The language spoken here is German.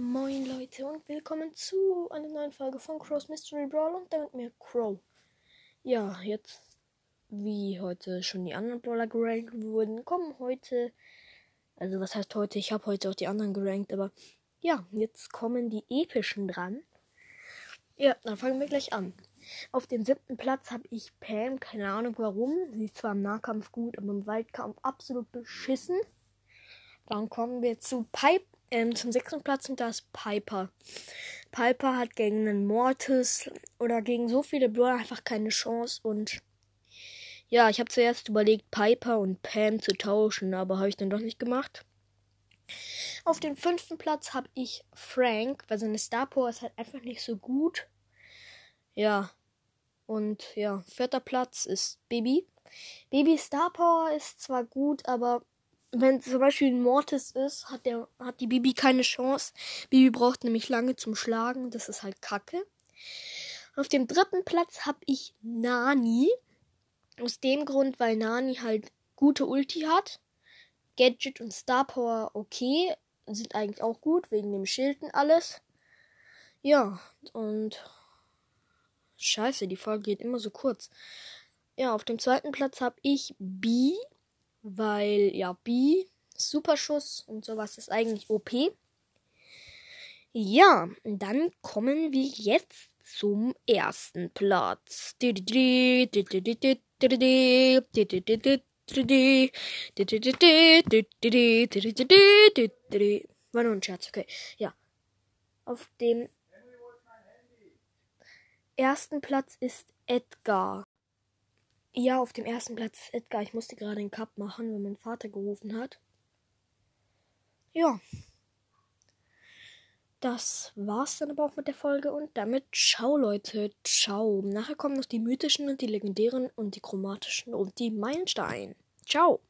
Moin Leute und willkommen zu einer neuen Folge von Crow's Mystery Brawl und damit mir Crow. Ja, jetzt wie heute schon die anderen Brawler gerankt wurden, kommen heute, also was heißt heute, ich habe heute auch die anderen gerankt, aber ja, jetzt kommen die epischen dran. Ja, dann fangen wir gleich an. Auf dem siebten Platz habe ich Pam, keine Ahnung warum. Sie ist zwar im Nahkampf gut, aber im Waldkampf absolut beschissen. Dann kommen wir zu Pipe, ähm, zum sechsten Platz und da ist Piper. Piper hat gegen einen Mortis oder gegen so viele Brawler einfach keine Chance und ja, ich habe zuerst überlegt, Piper und Pam zu tauschen, aber habe ich dann doch nicht gemacht. Auf dem fünften Platz habe ich Frank, weil seine Star Power ist halt einfach nicht so gut. Ja. Und ja, vierter Platz ist Baby. Baby Star Power ist zwar gut, aber wenn zum Beispiel ein Mortis ist, hat, der, hat die Bibi keine Chance. Bibi braucht nämlich lange zum Schlagen. Das ist halt kacke. Auf dem dritten Platz habe ich Nani. Aus dem Grund, weil Nani halt gute Ulti hat. Gadget und Star Power okay. Sind eigentlich auch gut, wegen dem Schild und alles. Ja, und. Scheiße, die Folge geht immer so kurz. Ja, auf dem zweiten Platz habe ich B weil ja B, Superschuss und sowas ist eigentlich OP. Ja, dann kommen wir jetzt zum ersten Platz. War nur ein Scherz, okay. Ja. Auf dem ersten Platz ist Edgar. Ja, auf dem ersten Platz ist Edgar. Ich musste gerade den Cup machen, wenn mein Vater gerufen hat. Ja. Das war's dann aber auch mit der Folge und damit ciao Leute, ciao. Nachher kommen noch die mythischen und die legendären und die chromatischen und die Meilenstein. Ciao.